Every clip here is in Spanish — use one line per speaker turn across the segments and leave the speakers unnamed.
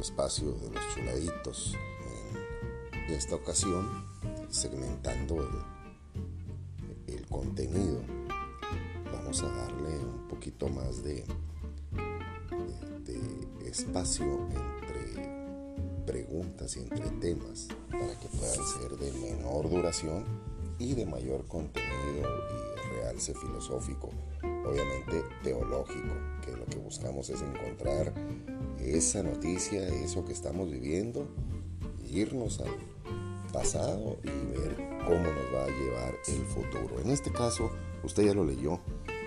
al espacio de los chuladitos. En esta ocasión, segmentando el, contenido, vamos a darle un poquito más de, de espacio entre preguntas y entre temas para que puedan ser de menor duración y de mayor contenido y realce filosófico, obviamente teológico, que lo que buscamos es encontrar esa noticia, eso que estamos viviendo, irnos al pasado y ver cómo nos va a llevar el futuro. En este caso, usted ya lo leyó,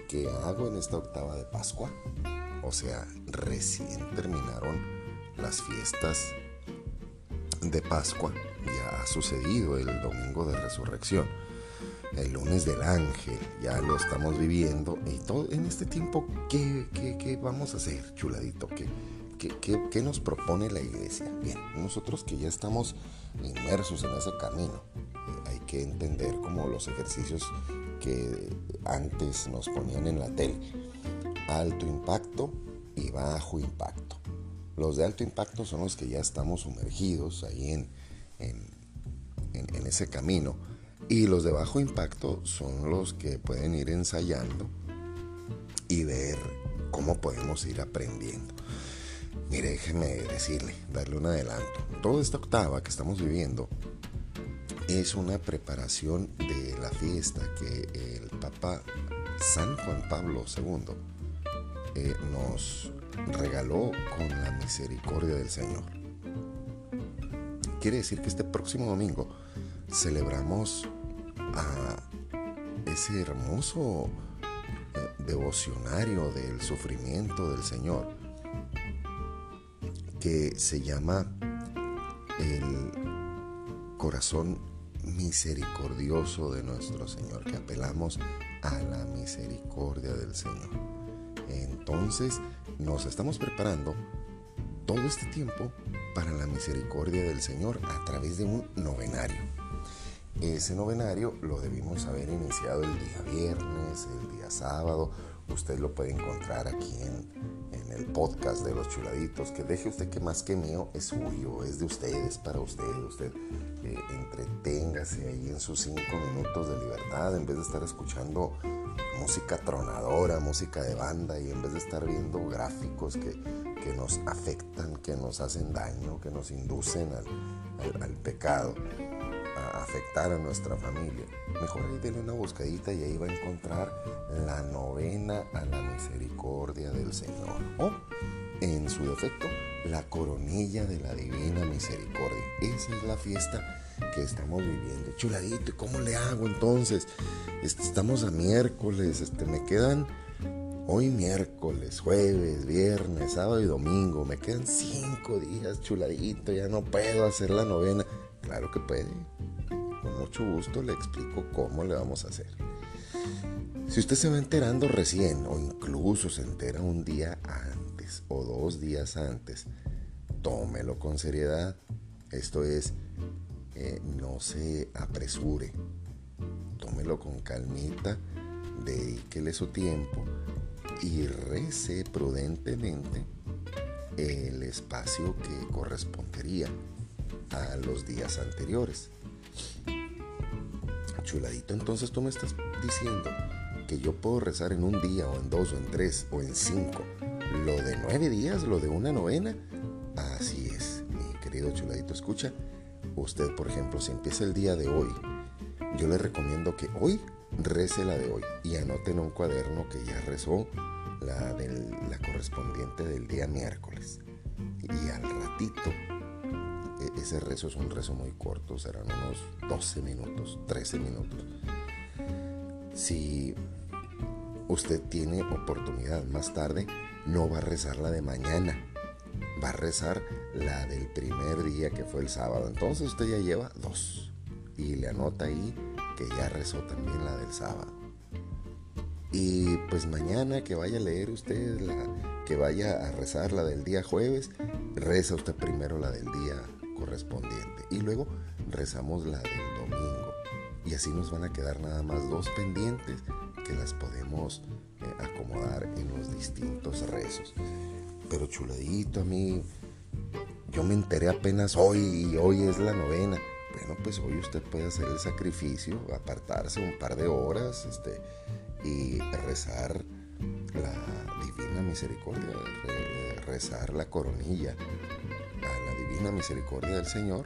que hago en esta octava de Pascua, o sea, recién terminaron las fiestas de Pascua, ya ha sucedido el domingo de resurrección, el lunes del ángel, ya lo estamos viviendo, y todo en este tiempo, ¿qué, qué, qué vamos a hacer, chuladito? ¿Qué, ¿Qué, nos propone la iglesia? Bien, nosotros que ya estamos inmersos en ese camino, eh, hay que entender como los ejercicios que antes nos ponían en la tele. Alto impacto y bajo impacto. Los de alto impacto son los que ya estamos sumergidos ahí en, en ese camino. Y los de bajo impacto son los que pueden ir ensayando y ver cómo podemos ir aprendiendo. Mire, déjeme decirle, darle un adelanto. Toda esta octava que estamos viviendo es una preparación de la fiesta que el Papa San Juan Pablo II eh, nos regaló con la misericordia del Señor. Quiere decir que este próximo domingo celebramos a ese hermoso eh, devocionario del sufrimiento del Señor que se llama el corazón misericordioso de nuestro Señor, que apelamos a la misericordia del Señor. Entonces nos estamos preparando todo este tiempo para la misericordia del Señor a través de un novenario. Ese novenario lo debimos haber iniciado el día viernes, el día sábado. Usted lo puede encontrar aquí en, el podcast de los chuladitos. Que deje usted que más que mío es suyo, es de ustedes, para usted. Usted eh, entreténgase ahí en sus cinco minutos de libertad en vez de estar escuchando música tronadora, música de banda y en vez de estar viendo gráficos que, que nos afectan, que nos hacen daño, que nos inducen al pecado afectar a nuestra familia. Mejor ahí denle una buscadita y ahí va a encontrar la novena a la misericordia del Señor. O, en su defecto, la coronilla de la divina misericordia. Esa es la fiesta que estamos viviendo. Chuladito, ¿y cómo le hago entonces? Estamos a miércoles, este, me quedan hoy miércoles, jueves, viernes, sábado y domingo. Me quedan cinco días, chuladito, ya no puedo hacer la novena. Claro que puede. Mucho gusto le explico cómo le vamos a hacer. Si usted se va enterando recién o incluso se entera un día antes o dos días antes, tómelo con seriedad. Esto es, eh, no se apresure. Tómelo con calmita, dedíquele su tiempo y rece prudentemente el espacio que correspondería a los días anteriores. Chuladito, entonces tú me estás diciendo que yo puedo rezar en un día o en dos o en tres o en cinco. Lo de nueve días, lo de una novena. Así es, mi querido chuladito. Escucha, usted por ejemplo, si empieza el día de hoy, yo le recomiendo que hoy rece la de hoy y anote en un cuaderno que ya rezó la, la correspondiente del día miércoles. Y al ratito ese rezo es un rezo muy corto, serán unos 12 minutos, 13 minutos. Si usted tiene oportunidad más tarde, no va a rezar la de mañana, va a rezar la del primer día que fue el sábado. Entonces usted ya lleva dos y le anota ahí que ya rezó también la del sábado. Y pues mañana que vaya a leer usted que vaya a rezar la del día jueves, reza usted primero la del día correspondiente. Y luego rezamos la del domingo. Y así nos van a quedar nada más dos pendientes que las podemos eh, acomodar en los distintos rezos. Pero chuladito a mí, yo me enteré apenas hoy y hoy es la novena. Bueno, pues hoy usted puede hacer el sacrificio, apartarse un par de horas este, y rezar la divina misericordia, rezar la coronilla a la divina misericordia del Señor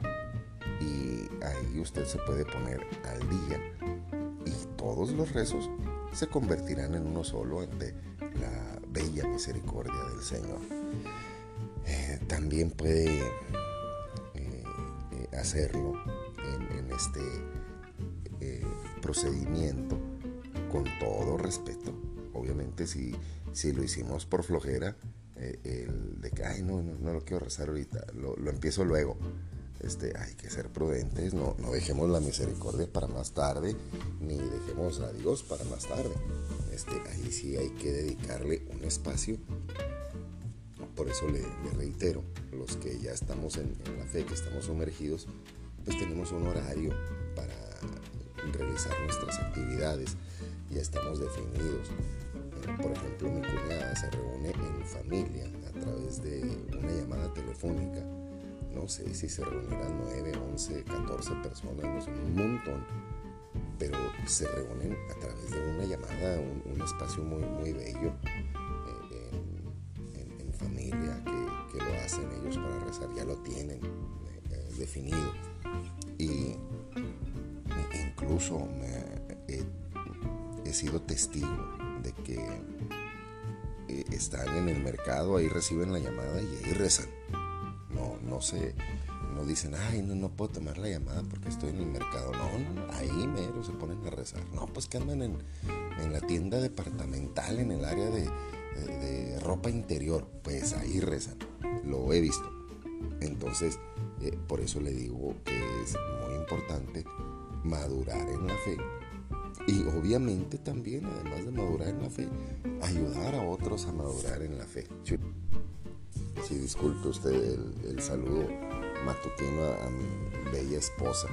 y ahí usted se puede poner al día y todos los rezos se convertirán en uno solo ante la bella misericordia del Señor. Eh, también puede eh, eh, hacerlo en, este procedimiento con todo respeto. Obviamente si, si lo hicimos por flojera, el de que, ay, no, no, lo quiero rezar ahorita, lo, lo empiezo luego este, hay que ser prudentes, no, no dejemos la misericordia para más tarde, ni dejemos a Dios para más tarde. Este, ahí sí hay que dedicarle un espacio. Por eso le, reitero, los que ya estamos en, la fe, que estamos sumergidos, pues tenemos un horario para realizar nuestras actividades, ya estamos definidos. Eh, por ejemplo, mi cuñada se reúne en familia a través de una llamada telefónica no sé si se reunirán 9, 11, 14 personas, un montón, pero se reúnen a través de una llamada, un, espacio muy, muy bello eh, en, familia que, lo hacen ellos para rezar, ya lo tienen eh, eh, definido. Y incluso he sido testigo de que están en el mercado, ahí reciben la llamada y ahí rezan no se, no dicen, ay, no, no puedo tomar la llamada porque estoy en el mercado. No, no, ahí mero se ponen a rezar. No, pues que andan en, la tienda departamental, en el área de, ropa interior. Pues ahí rezan. Lo he visto. Entonces, eh, por eso le digo que es muy importante madurar en la fe. Y obviamente también, además de madurar en la fe, ayudar a otros a madurar en la fe. Si disculpe usted el, saludo matutino a, mi bella esposa.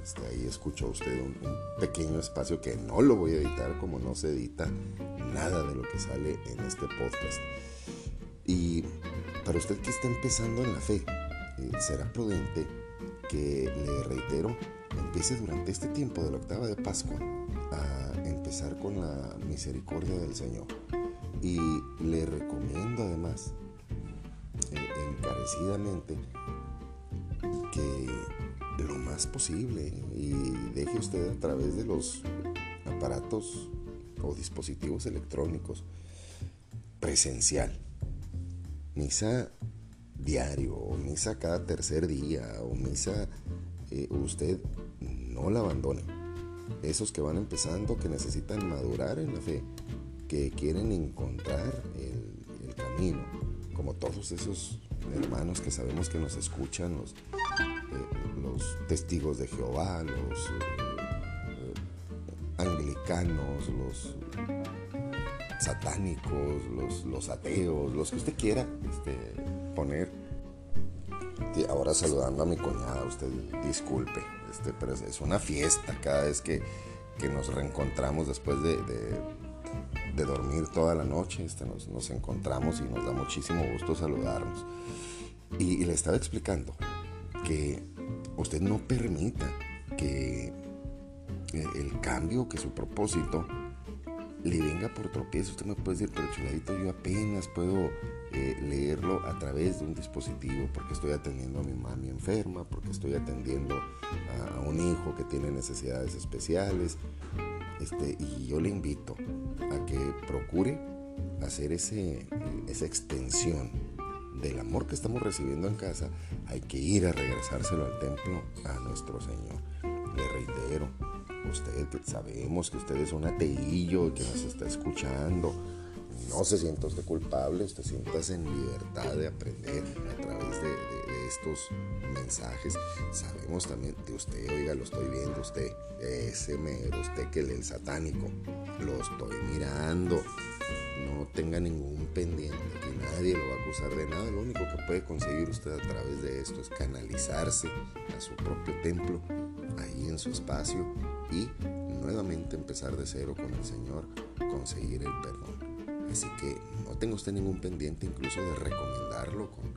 Este, ahí escuchó usted un, pequeño espacio que no lo voy a editar como no se edita nada de lo que sale en este podcast. Y para usted que está empezando en la fe, eh, será prudente que le reitero, empiece durante este tiempo de la octava de Pascua a empezar con la misericordia del Señor. Y le recomiendo además encarecidamente que lo más posible y deje usted a través de los aparatos o dispositivos electrónicos presencial. Misa diario o misa cada tercer día o misa eh, usted no la abandone. Esos que van empezando, que necesitan madurar en la fe, que quieren encontrar el camino, como todos esos hermanos que sabemos que nos escuchan, los, eh, testigos de Jehová, los eh, anglicanos, los satánicos, los, los, ateos, los que usted quiera este, poner. Ahora saludando a mi cuñada, usted disculpe, este, pero es una fiesta cada vez que, nos reencontramos después de de dormir toda la noche, este, nos, encontramos y nos da muchísimo gusto saludarnos. Y, le estaba explicando que usted no permita que el cambio, que su propósito le venga por tropiezo. Usted me puede decir, pero chuladito, yo apenas puedo eh, leerlo a través de un dispositivo porque estoy atendiendo a mi mami enferma, porque estoy atendiendo a un hijo que tiene necesidades especiales. Este, y yo le invito a que procure hacer ese, esa extensión del amor que estamos recibiendo en casa, hay que ir a regresárselo al templo a nuestro Señor. Le reitero, usted sabemos que usted es un ateillo que nos está escuchando. No se sienta usted culpable, usted siéntase en libertad de aprender a través de estos mensajes. Sabemos también de usted, oiga, lo estoy viendo usted, ese mero, usted que lee el satánico, lo estoy mirando. No tenga ningún pendiente, que nadie lo va a acusar de nada. Lo único que puede conseguir usted a través de esto es canalizarse a su propio templo, ahí en su espacio, y nuevamente empezar de cero con el Señor, conseguir el perdón. Así que no tenga usted ningún pendiente incluso de recomendarlo con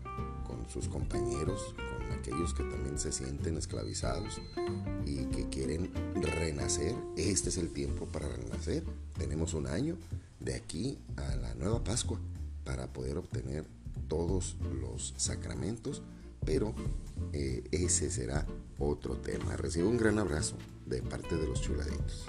sus compañeros, con aquellos que también se sienten esclavizados y que quieren renacer. Este es el tiempo para renacer. Tenemos un año de aquí a la nueva Pascua para poder obtener todos los sacramentos, pero eh, ese será otro tema. Recibo un gran abrazo de parte de los chuladitos.